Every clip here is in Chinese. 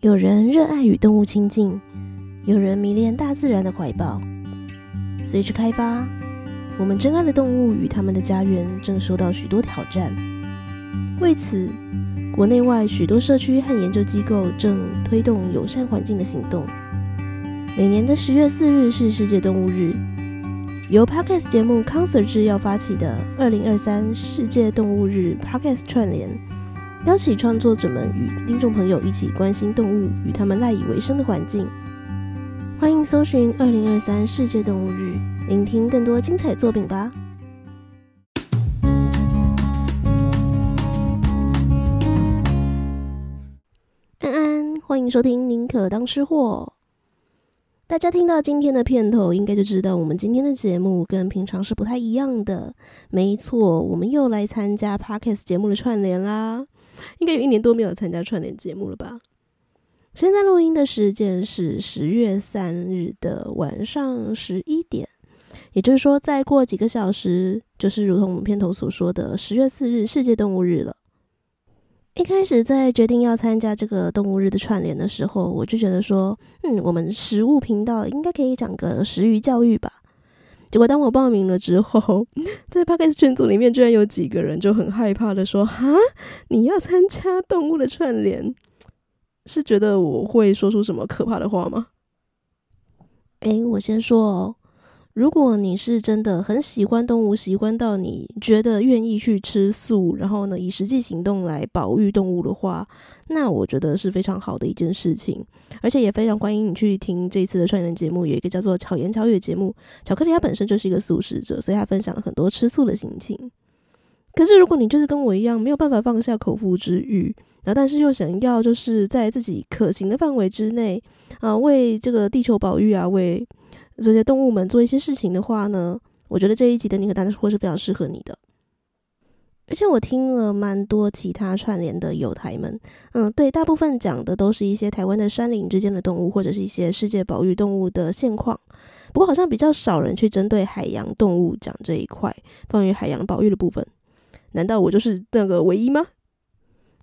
有人热爱与动物亲近，有人迷恋大自然的怀抱。随着开发，我们珍爱的动物与他们的家园正受到许多挑战。为此，国内外许多社区和研究机构正推动友善环境的行动。每年的十月四日是世界动物日，由 Podcast 节目康 Sir 制药发起的二零二三世界动物日 Podcast 串联，邀请创作者们与听众朋友一起关心动物与他们赖以为生的环境。欢迎搜寻二零二三世界动物日，聆听更多精彩作品吧。安安，欢迎收听《宁可当吃货》。大家听到今天的片头，应该就知道我们今天的节目跟平常是不太一样的。没错，我们又来参加 Podcast 节目的串联啦。应该有一年多没有参加串联节目了吧？现在录音的时间是十月三日的晚上十一点，也就是说，再过几个小时，就是如同我们片头所说的十月四日世界动物日了。一开始在决定要参加这个动物日的串联的时候，我就觉得说，嗯，我们食物频道应该可以讲个食鱼教育吧。结果当我报名了之后，在 Podcast 群组里面居然有几个人就很害怕的说：“哈，你要参加动物的串联？”是觉得我会说出什么可怕的话吗？诶，我先说哦，如果你是真的很喜欢动物，喜欢到你觉得愿意去吃素，然后呢，以实际行动来保育动物的话，那我觉得是非常好的一件事情，而且也非常欢迎你去听这次的串联节目，有一个叫做巧言巧语的节目，巧克力它本身就是一个素食者，所以他分享了很多吃素的心情。可是如果你就是跟我一样，没有办法放下口腹之欲。然后，但是又想要就是在自己可行的范围之内啊，为这个地球保育啊，为这些动物们做一些事情的话呢，我觉得这一集的宁可当吃货是非常适合你的。而且我听了蛮多其他串联的友台们，嗯，对，大部分讲的都是一些台湾的山林之间的动物，或者是一些世界保育动物的现况。不过好像比较少人去针对海洋动物讲这一块关于海洋保育的部分。难道我就是那个唯一吗？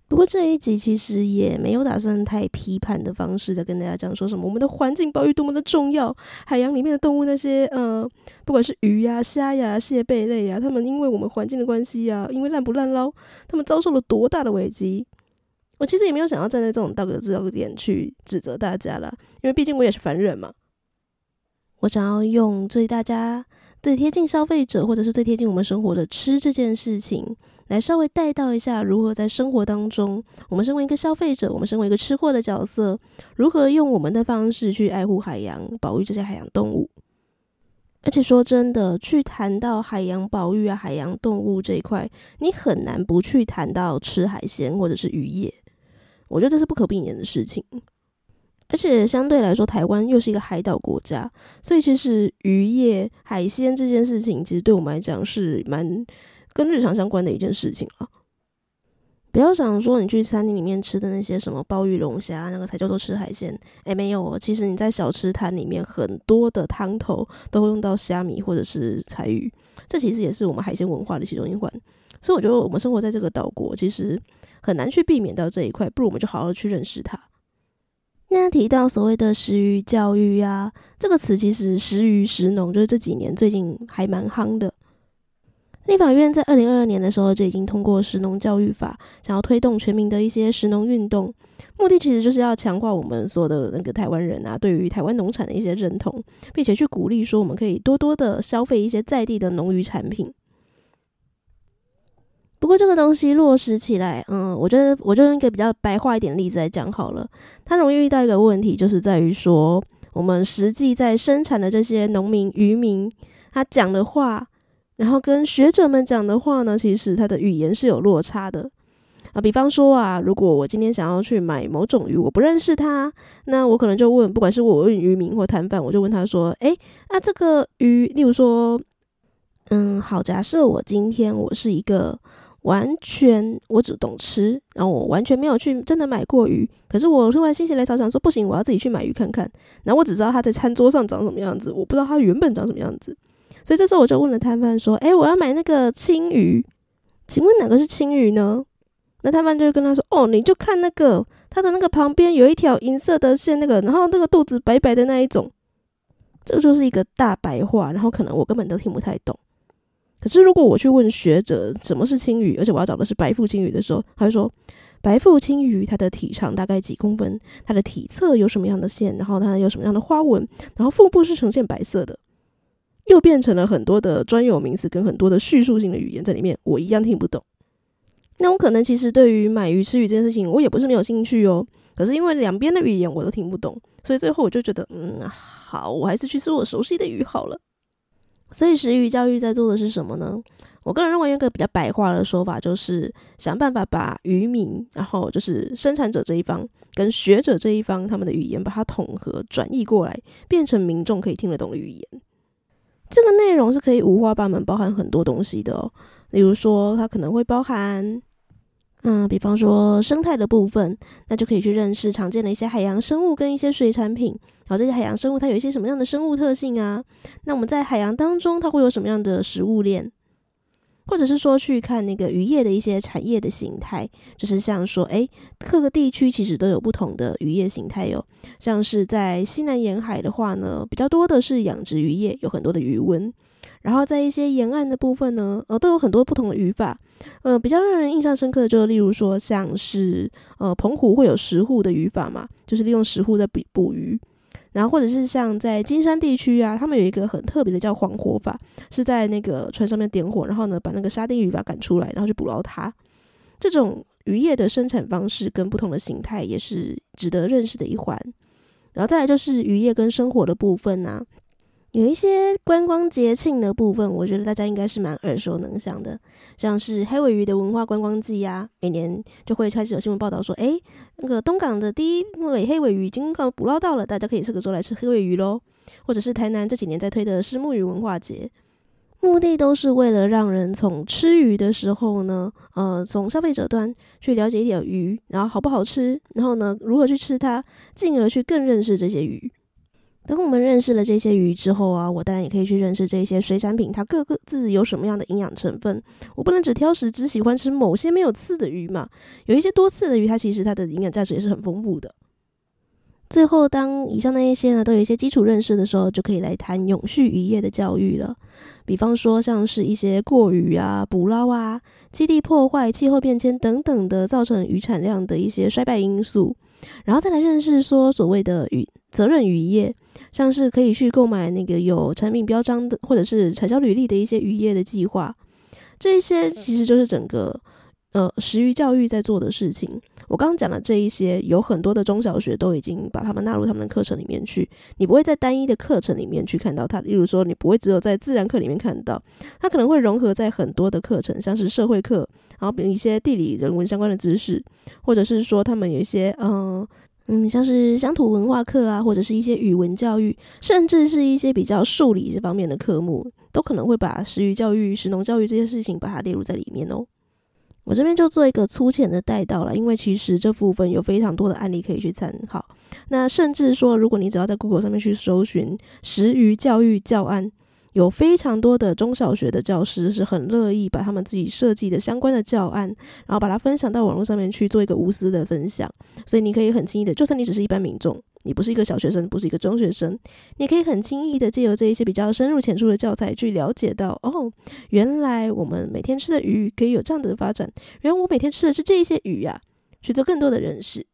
不过这一集其实也没有打算太批判的方式在跟大家讲说什么我们的环境保育多么的重要，海洋里面的动物那些呃，不管是鱼呀、虾呀、蟹贝类呀，他们因为我们环境的关系呀，因为滥不滥捞，他们遭受了多大的危机。我其实也没有想要站在这种道德制高点去指责大家了，因为毕竟我也是凡人嘛。我想要用最大家最贴近消费者，或者是最贴近我们生活的吃这件事情。来稍微带到一下，如何在生活当中，我们身为一个消费者，我们身为一个吃货的角色，如何用我们的方式去爱护海洋，保育这些海洋动物。而且说真的，去谈到海洋保育啊、海洋动物这一块，你很难不去谈到吃海鲜或者是渔业。我觉得这是不可避免的事情。而且相对来说，台湾又是一个海岛国家，所以其实渔业、海鲜这件事情，其实对我们来讲是蛮。跟日常相关的一件事情啊，不要想说你去餐厅里面吃的那些什么鲍鱼龙虾，那个才叫做吃海鲜。哎，没有哦，其实你在小吃摊里面很多的汤头都会用到虾米或者是柴鱼，这其实也是我们海鲜文化的其中一环。所以我觉得我们生活在这个岛国，其实很难去避免到这一块，不如我们就好好的去认识它。那提到所谓的食鱼教育啊，这个词其实食鱼食农就是这几年最近还蛮夯的。立法院在二零二二年的时候就已经通过食农教育法，想要推动全民的一些食农运动，目的其实就是要强化我们所有的那个台湾人啊，对于台湾农产的一些认同，并且去鼓励说我们可以多多的消费一些在地的农渔产品。不过这个东西落实起来，嗯，我觉得我就用一个比较白话一点例子来讲好了。它容易遇到一个问题，就是在于说我们实际在生产的这些农民、渔民，他讲的话。然后跟学者们讲的话呢，其实他的语言是有落差的啊。比方说啊，如果我今天想要去买某种鱼，我不认识它，那我可能就问，不管是我问渔民或摊贩，我就问他说：“诶，那这个鱼，例如说，嗯，好，假设我今天我是一个完全我只懂吃，然后我完全没有去真的买过鱼，可是我突然心血来潮想说，不行，我要自己去买鱼看看。然后我只知道它在餐桌上长什么样子，我不知道它原本长什么样子。”所以这时候我就问了摊贩说：“诶，我要买那个青鱼，请问哪个是青鱼呢？”那摊贩就跟他说：“哦，你就看那个，它的那个旁边有一条银色的线，那个，然后那个肚子白白的那一种，这个就是一个大白话，然后可能我根本都听不太懂。可是如果我去问学者什么是青鱼，而且我要找的是白腹青鱼的时候，他就说白腹青鱼它的体长大概几公分，它的体侧有什么样的线，然后它有什么样的花纹，然后腹部是呈现白色的，又变成了很多的专有名词跟很多的叙述性的语言在里面，我一样听不懂。那我可能其实对于买鱼吃鱼这件事情，我也不是没有兴趣哦。可是因为两边的语言我都听不懂，所以最后我就觉得，嗯，好，我还是去吃我熟悉的鱼好了。所以食鱼教育在做的是什么呢？我个人认为，一个比较白话的说法就是想办法把渔民，然后就是生产者这一方跟学者这一方他们的语言，把它统合转译过来，变成民众可以听得懂的语言。这个内容是可以五花八门，包含很多东西的哦。例如说，它可能会包含。嗯，比方说生态的部分，那就可以去认识常见的一些海洋生物跟一些水产品。然后这些海洋生物它有一些什么样的生物特性啊？那我们在海洋当中它会有什么样的食物链？或者是说去看那个渔业的一些产业的形态，就是像说，诶，各个地区其实都有不同的渔业形态哟。像是在西南沿海的话呢，比较多的是养殖渔业，有很多的鱼塭。然后在一些沿岸的部分呢，呃，都有很多不同的渔法，呃，比较让人印象深刻的，就是例如说像是呃澎湖会有石沪的渔法嘛，就是利用石沪在捕捕鱼，然后或者是像在金山地区啊，他们有一个很特别的叫黄火法，是在那个船上面点火，然后呢把那个沙丁鱼把它赶出来，然后去捕捞它。这种渔业的生产方式跟不同的形态也是值得认识的一环。然后再来就是渔业跟生活的部分呢、有一些观光节庆的部分，我觉得大家应该是蛮耳熟能详的，像是黑尾鱼的文化观光季呀，每年就会开始有新闻报道说，诶，那个东港的第一尾黑尾鱼已经捕捞到了，大家可以这个时候来吃黑尾鱼喽。或者是台南这几年在推的虱目鱼文化节，目的都是为了让人从吃鱼的时候呢，呃，从消费者端去了解一点鱼，然后好不好吃，然后呢，如何去吃它，进而去更认识这些鱼。等我们认识了这些鱼之后啊，我当然也可以去认识这些水产品，它各个自有什么样的营养成分。我不能只挑食，只喜欢吃某些没有刺的鱼嘛。有一些多刺的鱼，它其实它的营养价值也是很丰富的。最后，当以上那一些呢都有一些基础认识的时候，就可以来谈永续渔业的教育了。比方说，像是一些过渔啊、捕捞啊、基地破坏、气候变迁等等的造成鱼产量的一些衰败因素，然后再来认识说所谓的鱼责任渔业。像是可以去购买那个有产品标章的，或者是产销履历的一些渔业的计划，这一些其实就是整个呃食育教育在做的事情。我刚刚讲的这一些，有很多的中小学都已经把他们纳入他们的课程里面去。你不会在单一的课程里面去看到它，例如说你不会只有在自然课里面看到，它可能会融合在很多的课程，像是社会课，然后比如一些地理人文相关的知识，或者是说他们有一些嗯。嗯，像是乡土文化课啊，或者是一些语文教育，甚至是一些比较数理这方面的科目，都可能会把食鱼教育、食农教育这些事情把它列入在里面哦。我这边就做一个粗浅的带到了，因为其实这部分有非常多的案例可以去参考。那甚至说，如果你只要在 Google 上面去搜寻食鱼教育教案。有非常多的中小学的教师是很乐意把他们自己设计的相关的教案，然后把它分享到网络上面去做一个无私的分享。所以你可以很轻易的，就算你只是一般民众，你不是一个小学生，不是一个中学生，你可以很轻易的借由这一些比较深入浅出的教材去了解到，哦，原来我们每天吃的鱼可以有这样的发展，原来我每天吃的是这一些鱼呀，去做更多的认识。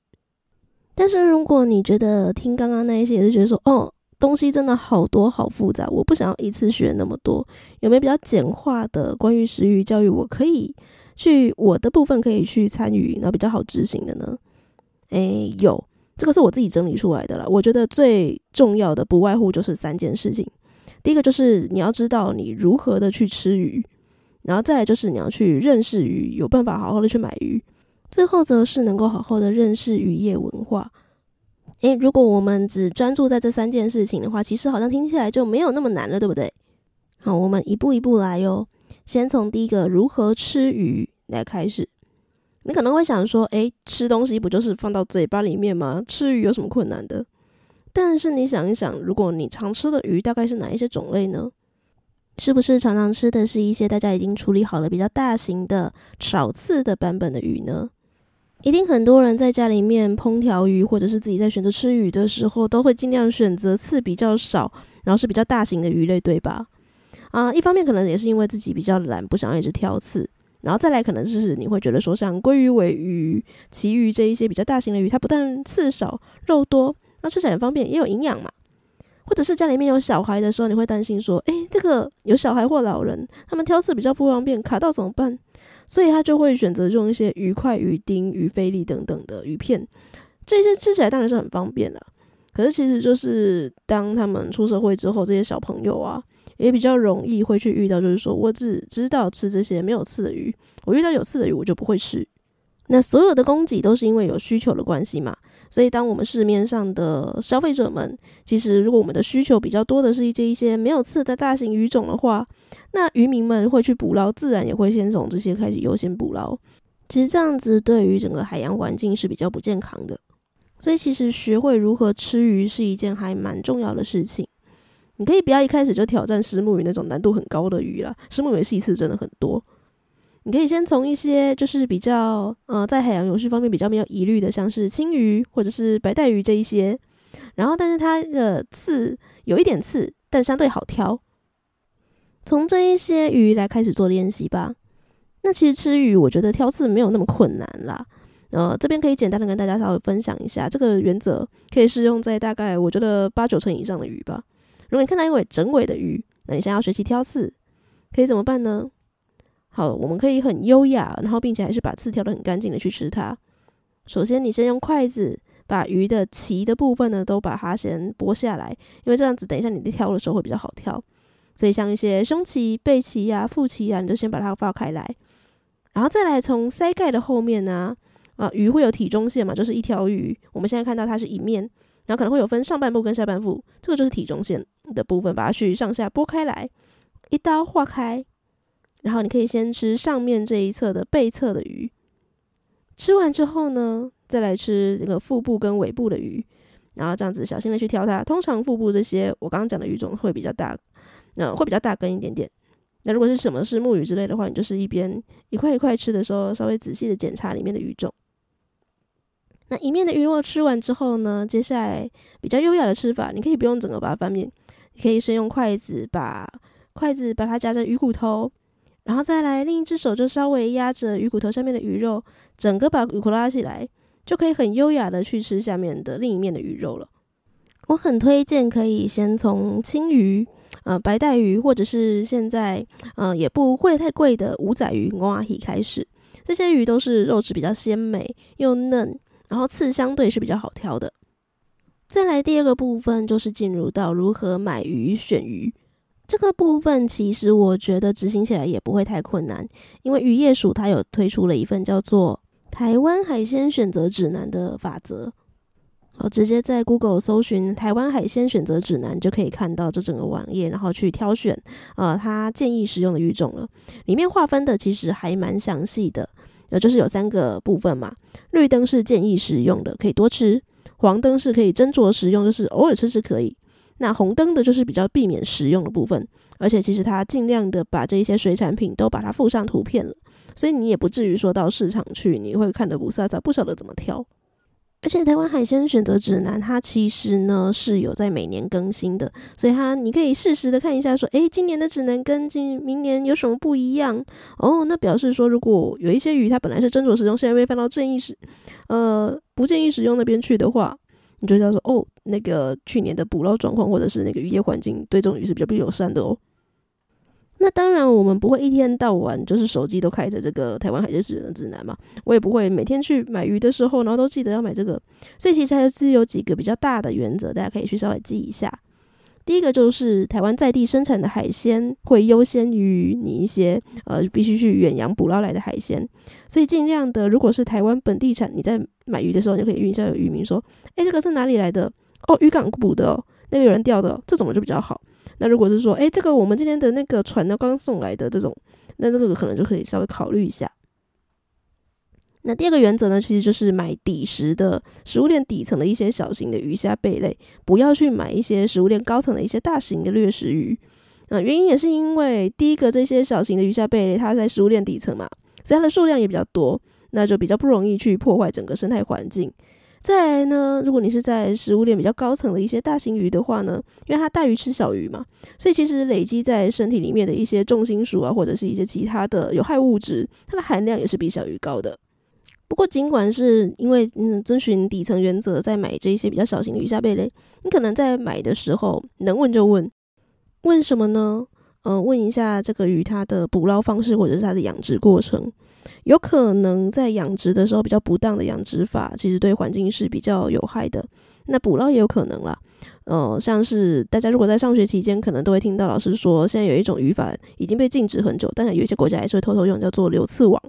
但是如果你觉得听刚刚那一些也是觉得说，哦。东西真的好多好复杂，我不想要一次学那么多。有没有比较简化的关于食鱼教育，我可以去我的部分可以去参与，然后比较好执行的呢？诶，有，这个是我自己整理出来的啦。我觉得最重要的不外乎就是三件事情。第一个就是你要知道你如何的去吃鱼，然后再来就是你要去认识鱼，有办法好好的去买鱼。最后则是能够好好的认识渔业文化。诶，如果我们只专注在这三件事情的话，其实好像听起来就没有那么难了，对不对？好，我们一步一步来哟。先从第一个如何吃鱼来开始。你可能会想说，诶，吃东西不就是放到嘴巴里面吗？吃鱼有什么困难的？但是你想一想，如果你常吃的鱼大概是哪一些种类呢？是不是常常吃的是一些大家已经处理好了比较大型的炒刺的版本的鱼呢？一定很多人在家里面烹调鱼，或者是自己在选择吃鱼的时候，都会尽量选择刺比较少，然后是比较大型的鱼类，对吧？啊，一方面可能也是因为自己比较懒，不想一直挑刺，然后再来可能就是你会觉得说，像鲑鱼、尾鱼、旗鱼这一些比较大型的鱼，它不但刺少、肉多，那吃起来很方便，也有营养嘛。或者是家里面有小孩的时候，你会担心说，诶，这个有小孩或老人，他们挑刺比较不方便，卡到怎么办？所以他就会选择用一些鱼块、鱼丁、鱼菲力等等的鱼片，这些吃起来当然是很方便了。可是其实就是当他们出社会之后，这些小朋友啊，也比较容易会去遇到，就是说我只知道吃这些没有刺的鱼，我遇到有刺的鱼我就不会吃。那所有的供给都是因为有需求的关系嘛。所以当我们市面上的消费者们，其实如果我们的需求比较多的是一些一些没有刺的大型鱼种的话，那渔民们会去捕捞，自然也会先从这些开始优先捕捞。其实这样子对于整个海洋环境是比较不健康的。所以其实学会如何吃鱼是一件还蛮重要的事情。你可以不要一开始就挑战石目鱼那种难度很高的鱼啦，石目鱼是一次真的很多。你可以先从一些就是比较呃在海洋永续方面比较没有疑虑的，像是青鱼或者是白带鱼这一些，然后但是它的刺有一点刺，但相对好挑。从这一些鱼来开始做练习吧。那其实吃鱼，我觉得挑刺没有那么困难啦。呃，这边可以简单的跟大家稍微分享一下，这个原则可以适用在大概我觉得八九成以上的鱼吧。如果你看到一尾整尾的鱼，那你想要学习挑刺，可以怎么办呢？好，我们可以很优雅，然后并且还是把刺挑得很干净的去吃它。首先，你先用筷子把鱼的鳍的部分呢，都把它先剥下来，因为这样子等一下你在挑的时候会比较好挑。所以像一些胸鳍、背鳍呀、腹鳍呀，你就先把它放开来，然后再来从鳃盖的后面呢，啊，鱼会有体中线嘛，就是一条鱼。我们现在看到它是一面，然后可能会有分上半部跟下半部，这个就是体中线的部分，把它去上下剥开来，一刀划开，然后你可以先吃上面这一侧的背侧的鱼，吃完之后呢，再来吃这个腹部跟尾部的鱼，然后这样子小心的去挑它。通常腹部这些我刚刚讲的鱼种会比较大。那会比较大根一点点。那如果是什么是木鱼之类的话，你就是一边一块一块吃的时候，稍微仔细的检查里面的鱼种。那一面的鱼肉吃完之后呢，接下来比较优雅的吃法，你可以不用整个把它翻面，你可以先用筷子把筷子把它夹着鱼骨头，然后再来另一只手就稍微压着鱼骨头上面的鱼肉，整个把鱼骨拉起来，就可以很优雅的去吃下面的另一面的鱼肉了。我很推荐可以先从青鱼。呃，白带鱼或者是现在呃也不会太贵的五仔鱼、午仔鱼开始，这些鱼都是肉质比较鲜美又嫩，然后刺相对是比较好挑的。再来第二个部分就是进入到如何买鱼、选鱼这个部分，其实我觉得执行起来也不会太困难，因为渔业署它有推出了一份叫做《台湾海鲜选择指南》的法则。我直接在 Google 搜寻“台湾海鲜选择指南”，就可以看到这整个网页，然后去挑选呃，它建议使用的鱼种了。里面划分的其实还蛮详细的，呃，就是有三个部分嘛。绿灯是建议食用的，可以多吃；黄灯是可以斟酌食用，就是偶尔吃吃可以。那红灯的就是比较避免食用的部分，而且其实它尽量的把这一些水产品都把它附上图片了，所以你也不至于说到市场去，你会看得不飒飒，不晓得怎么挑。而且台湾海鲜选择指南，它其实呢是有在每年更新的，所以它你可以适时的看一下，说，诶，今年的指南跟今明年有什么不一样？哦，那表示说，如果有一些鱼它本来是斟酌食用，现在被放到建议食，呃，不建议食用那边去的话，你就知道说，哦，那个去年的捕捞状况或者是那个渔业环境对这种鱼是比较不友善的哦。那当然，我们不会一天到晚就是手机都开着这个台湾海鲜选择指南嘛。我也不会每天去买鱼的时候，然后都记得要买这个。所以其实还是有几个比较大的原则，大家可以去稍微记一下。第一个就是台湾在地生产的海鲜会优先于你一些呃必须去远洋捕捞来的海鲜。所以尽量的，如果是台湾本地产，你在买鱼的时候，你就可以问一下渔民说：“诶，这个是哪里来的？哦，渔港捕的哦，那个有人钓的哦，这种就比较好。”那如果是说，诶，这个我们今天的那个船呢，刚送来的这种，那这个可能就可以稍微考虑一下。那第二个原则呢，其实就是买底食的食物链底层的一些小型的鱼虾贝类，不要去买一些食物链高层的一些大型的掠食鱼。啊，原因也是因为第一个，这些小型的鱼虾贝类它在食物链底层嘛，所以它的数量也比较多。那就比较不容易去破坏整个生态环境。再来呢，如果你是在食物链比较高层的一些大型鱼的话呢，因为它大鱼吃小鱼嘛，所以其实累积在身体里面的一些重金属啊，或者是一些其他的有害物质，它的含量也是比小鱼高的。不过，尽管是因为嗯遵循底层原则在买这一些比较小型的鱼虾贝类，你可能在买的时候能问就问，问什么呢？呃，问一下这个鱼它的捕捞方式或者是它的养殖过程。有可能在养殖的时候比较不当的养殖法，其实对环境是比较有害的。那捕捞也有可能啦，呃，像是大家如果在上学期间，可能都会听到老师说，现在有一种渔法已经被禁止很久，但是有一些国家还是会偷偷用，叫做流刺网。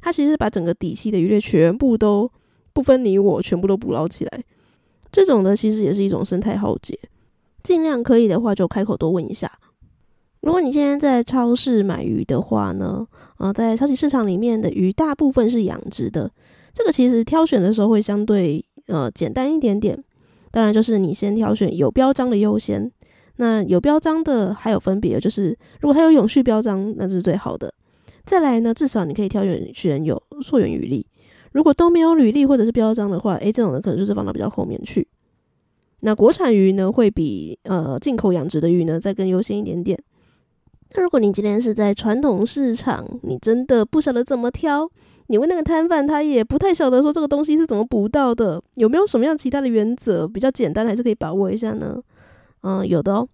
它其实是把整个底栖的鱼类全部都不分你我，全部都捕捞起来。这种呢，其实也是一种生态浩劫。尽量可以的话，就开口多问一下。如果你现在在超市买鱼的话呢，啊，在超级市场里面的鱼大部分是养殖的，这个其实挑选的时候会相对呃简单一点点。当然，就是你先挑选有标章的优先。那有标章的还有分别，就是如果它有永续标章，那是最好的。再来呢，至少你可以挑选选有溯源履历。如果都没有履历或者是标章的话，诶，这种的可能就是放到比较后面去。那国产鱼呢，会比呃进口养殖的鱼呢再更优先一点点。那如果你今天是在传统市场，你真的不晓得怎么挑，你问那个摊贩，他也不太晓得说这个东西是怎么捕到的，有没有什么样其他的原则比较简单，还是可以把握一下呢？嗯，有的哦。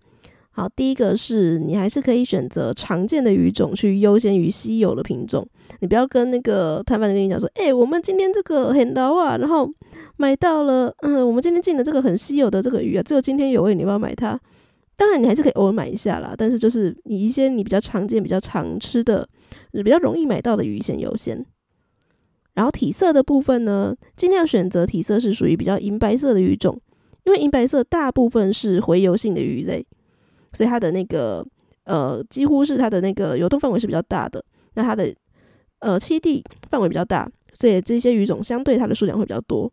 好，第一个是你还是可以选择常见的鱼种去优先于稀有的品种，你不要跟那个摊贩跟你讲说，诶、我们今天这个很老啊，然后买到了，嗯，我们今天进的这个很稀有的这个鱼啊，只有今天有，喂你要不要买它？当然，你还是可以偶尔买一下啦，但是就是以一些你比较常见、比较常吃的、比较容易买到的鱼先优先。然后体色的部分呢，尽量选择体色是属于比较银白色的鱼种，因为银白色大部分是洄游性的鱼类，所以它的那个呃几乎是它的那个游动范围是比较大的，那它的呃栖地范围比较大，所以这些鱼种相对它的数量会比较多。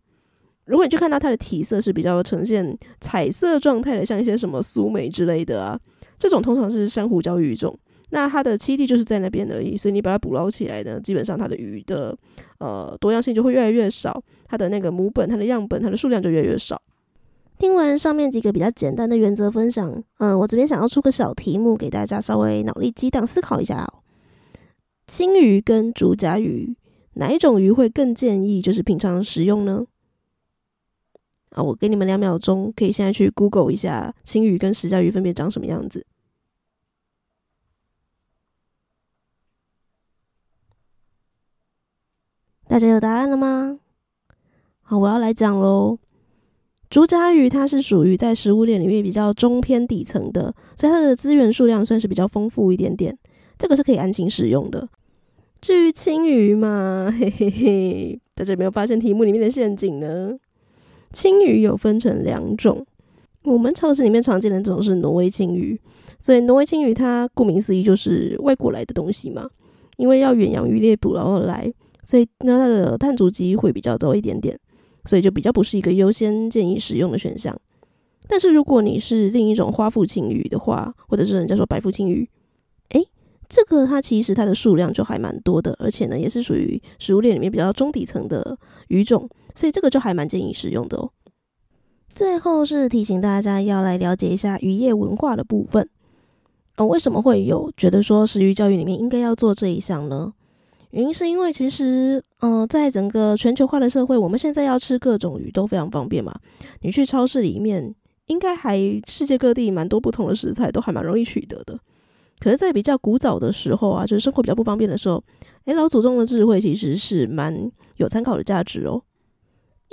如果你去看到它的体色是比较呈现彩色状态的，像一些什么苏眉之类的啊，这种通常是珊瑚礁鱼种。那它的栖地就是在那边而已，所以你把它捕捞起来呢，基本上它的鱼的呃多样性就会越来越少，它的那个母本、它的样本、它的数量就越来越少。听完上面几个比较简单的原则分享，嗯、我这边想要出个小题目给大家稍微脑力激荡思考一下哦。鯖鱼跟竹筴鱼，哪一种鱼会更建议就是平常食用呢？啊，我给你们两秒钟，可以现在去 Google 一下青鱼跟石甲鱼分别长什么样子。大家有答案了吗？好，我要来讲喽。竹筴鱼它是属于在食物链里面比较中偏底层的，所以它的资源数量算是比较丰富一点点，这个是可以安心使用的。至于青鱼嘛，嘿嘿嘿，大家有没有发现题目里面的陷阱呢？青鱼有分成两种，我们超市里面常见的这种是挪威青鱼，所以挪威青鱼它顾名思义就是外国来的东西嘛，因为要远洋渔猎捕捞而来，所以那它的碳足迹会比较多一点点，所以就比较不是一个优先建议使用的选项。但是如果你是另一种花腹青鱼的话，或者是人家说白腹青鱼，诶，这个它其实它的数量就还蛮多的，而且呢也是属于食物链里面比较中底层的鱼种。所以这个就还蛮建议使用的哦。最后是提醒大家要来了解一下渔业文化的部分。呃，为什么会有觉得说食鱼教育里面应该要做这一项呢？原因是因为其实，呃，在整个全球化的社会，我们现在要吃各种鱼都非常方便嘛。你去超市里面，应该还世界各地蛮多不同的食材都还蛮容易取得的。可是，在比较古早的时候啊，就是生活比较不方便的时候，诶，老祖宗的智慧其实是蛮有参考的价值哦。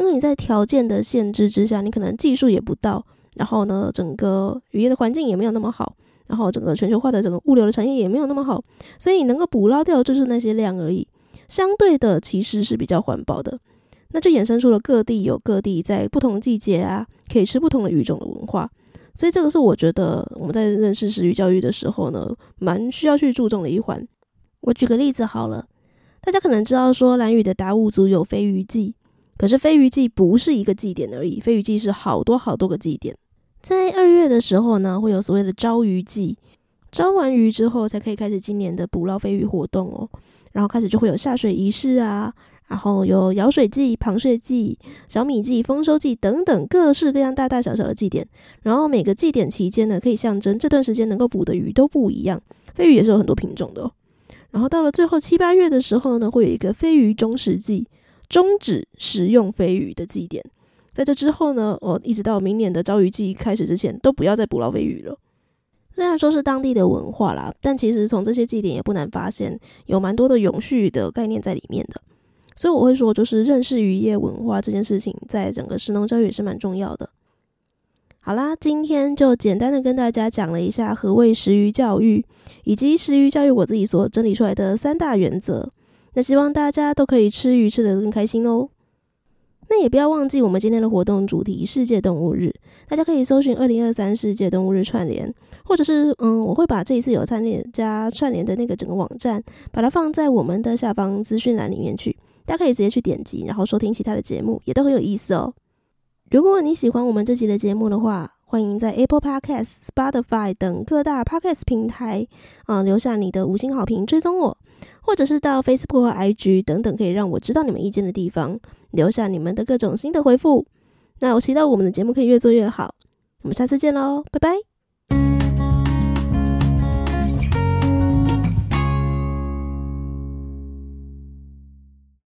因为你在条件的限制之下，你可能技术也不到，然后呢，整个渔业的环境也没有那么好，然后整个全球化的整个物流的产业也没有那么好，所以你能够捕捞掉就是那些量而已。相对的，其实是比较环保的。那就衍生出了各地有各地在不同季节啊，可以吃不同的鱼种的文化。所以这个是我觉得我们在认识食鱼教育的时候呢，蛮需要去注重的一环。我举个例子好了，大家可能知道说蓝屿的达悟族有飞鱼祭。可是飞鱼祭不是一个祭典而已，飞鱼祭是好多好多个祭典。在二月的时候呢，会有所谓的招鱼祭，招完鱼之后才可以开始今年的捕捞飞鱼活动哦。然后开始就会有下水仪式啊，然后有舀水祭、螃蟹祭、小米祭、丰收祭等等各式各样大大小小的祭典。然后每个祭典期间呢，可以象征这段时间能够捕的鱼都不一样。飞鱼也是有很多品种的哦。然后到了最后七八月的时候呢，会有一个飞鱼中食祭，终止食用飞鱼的祭典。在这之后呢，哦，一直到明年的招鱼季开始之前，都不要再捕捞飞鱼了。虽然说是当地的文化啦，但其实从这些祭典也不难发现，有蛮多的永续的概念在里面的。所以我会说，就是认识渔业文化这件事情，在整个食农教育也是蛮重要的。好啦，今天就简单的跟大家讲了一下何谓食鱼教育，以及食鱼教育我自己所整理出来的三大原则。那希望大家都可以吃鱼吃得更开心哦。那也不要忘记我们今天的活动主题——世界动物日，大家可以搜寻二零二三世界动物日串联，或者是嗯，我会把这一次有参加串联的那个整个网站，把它放在我们的下方资讯栏里面去。大家可以直接去点击，然后收听其他的节目，也都很有意思哦。如果你喜欢我们这集的节目的话，欢迎在 Apple Podcast、Spotify 等各大 Podcast 平台啊、呃、留下你的五星好评，追踪我，或者是到 Facebook 或 IG 等等可以让我知道你们意见的地方，留下你们的各种新的回复。那我期待我们的节目可以越做越好。我们下次见喽，拜拜。